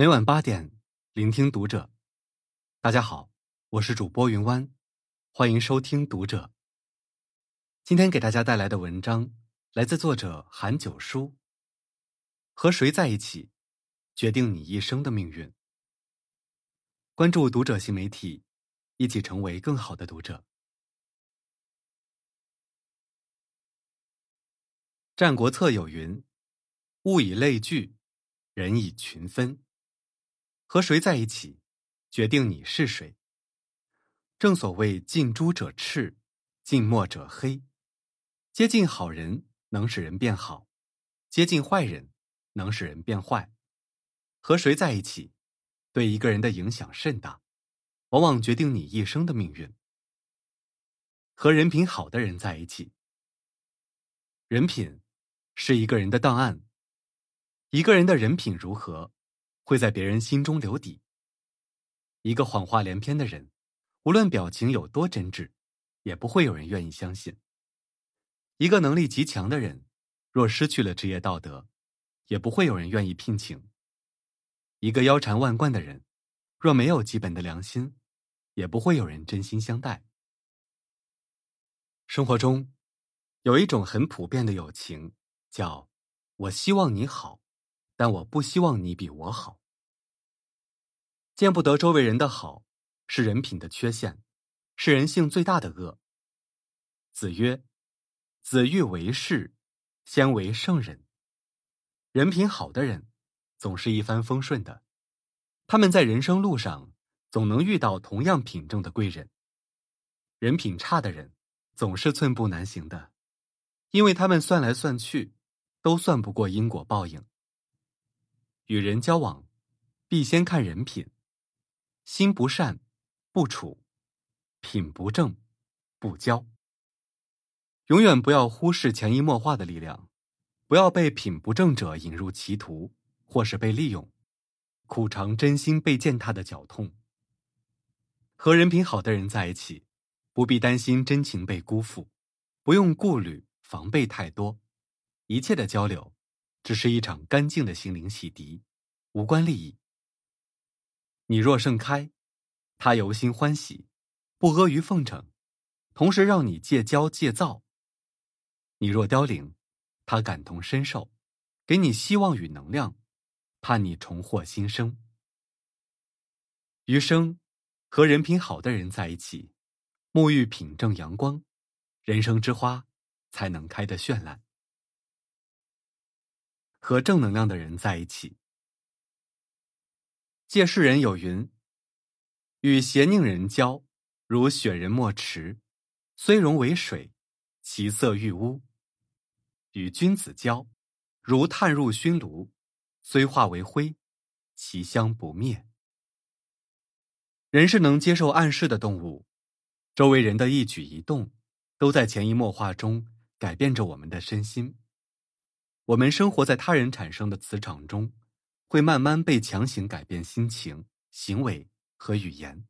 每晚八点，聆听读者。大家好，我是主播云湾，欢迎收听读者。今天给大家带来的文章来自作者韩九叔。和谁在一起，决定你一生的命运。关注读者新媒体，一起成为更好的读者。《战国策》有云：“物以类聚，人以群分。”和谁在一起，决定你是谁。正所谓近朱者赤，近墨者黑。接近好人能使人变好，接近坏人能使人变坏。和谁在一起，对一个人的影响甚大，往往决定你一生的命运。和人品好的人在一起，人品是一个人的档案。一个人的人品如何？会在别人心中留底。一个谎话连篇的人，无论表情有多真挚，也不会有人愿意相信。一个能力极强的人，若失去了职业道德，也不会有人愿意聘请。一个腰缠万贯的人，若没有基本的良心，也不会有人真心相待。生活中，有一种很普遍的友情，叫“我希望你好，但我不希望你比我好”。见不得周围人的好，是人品的缺陷，是人性最大的恶。子曰：“子欲为士，先为圣人。”人品好的人，总是一帆风顺的。他们在人生路上，总能遇到同样品正的贵人。人品差的人，总是寸步难行的，因为他们算来算去，都算不过因果报应。与人交往，必先看人品。心不善，不处；品不正，不交。永远不要忽视潜移默化的力量，不要被品不正者引入歧途，或是被利用，苦尝真心被践踏的绞痛。和人品好的人在一起，不必担心真情被辜负，不用顾虑防备太多，一切的交流，只是一场干净的心灵洗涤，无关利益。你若盛开，他由心欢喜，不阿谀奉承，同时让你戒骄戒躁；你若凋零，他感同身受，给你希望与能量，盼你重获新生。余生和人品好的人在一起，沐浴品正阳光，人生之花才能开得绚烂。和正能量的人在一起。借世人有云：“与邪佞人交，如雪人墨池，虽溶为水，其色愈污；与君子交，如炭入熏炉，虽化为灰，其香不灭。”人是能接受暗示的动物，周围人的一举一动，都在潜移默化中改变着我们的身心。我们生活在他人产生的磁场中。会慢慢被强行改变心情、行为和语言。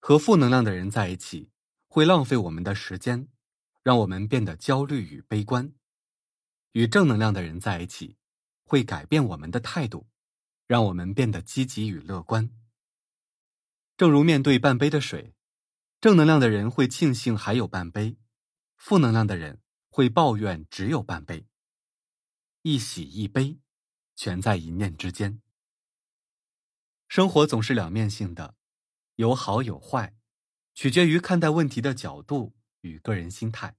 和负能量的人在一起，会浪费我们的时间，让我们变得焦虑与悲观；与正能量的人在一起，会改变我们的态度，让我们变得积极与乐观。正如面对半杯的水，正能量的人会庆幸还有半杯，负能量的人会抱怨只有半杯。一喜一悲。全在一念之间。生活总是两面性的，有好有坏，取决于看待问题的角度与个人心态。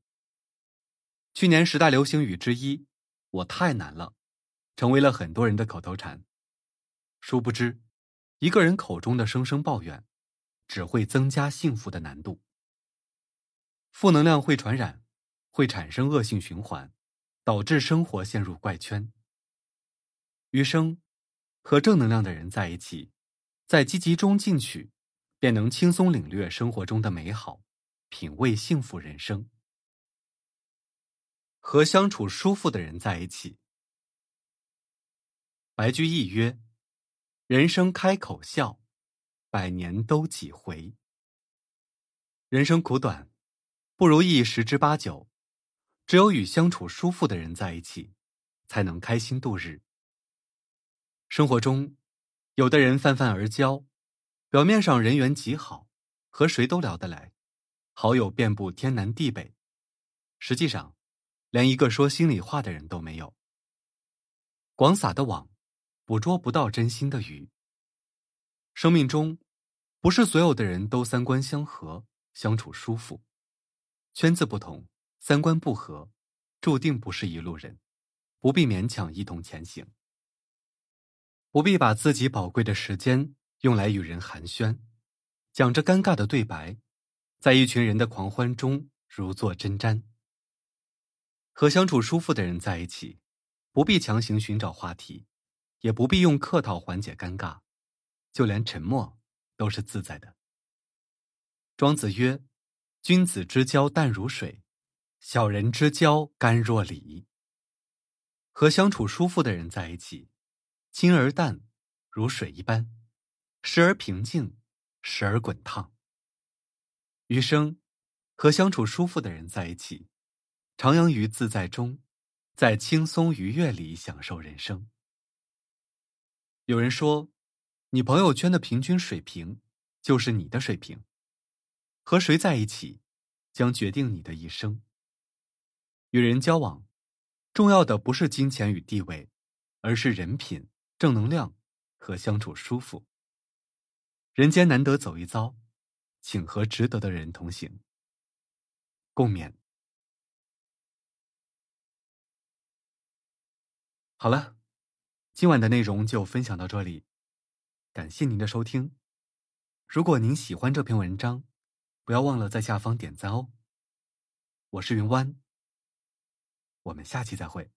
去年十大流行语之一“我太难了”，成为了很多人的口头禅。殊不知，一个人口中的声声抱怨，只会增加幸福的难度。负能量会传染，会产生恶性循环，导致生活陷入怪圈。余生，和正能量的人在一起，在积极中进取，便能轻松领略生活中的美好，品味幸福人生。和相处舒服的人在一起。白居易曰：“人生开口笑，百年都几回。”人生苦短，不如意十之八九，只有与相处舒服的人在一起，才能开心度日。生活中有的人泛泛而交，表面上人缘极好，和谁都聊得来，好友遍布天南地北，实际上，连一个说心里话的人都没有。广撒的网，捕捉不到真心的鱼。生命中，不是所有的人都三观相合，相处舒服。圈子不同，三观不合，注定不是一路人，不必勉强一同前行。不必把自己宝贵的时间用来与人寒暄，讲着尴尬的对白，在一群人的狂欢中如坐针毡。和相处舒服的人在一起，不必强行寻找话题，也不必用客套缓解尴尬。就连沉默都是自在的。庄子曰：“君子之交淡如水，小人之交甘若醴。”和相处舒服的人在一起，清而淡，如水一般，时而平静，时而滚烫。余生，和相处舒服的人在一起，徜徉于自在中，在轻松愉悦里享受人生。有人说。你朋友圈的平均水平，就是你的水平。和谁在一起，将决定你的一生。与人交往，重要的不是金钱与地位，而是人品、正能量和相处舒服。人间难得走一遭，请和值得的人同行。共勉。好了，今晚的内容就分享到这里。感谢您的收听。如果您喜欢这篇文章，不要忘了在下方点赞哦。我是云湾，我们下期再会。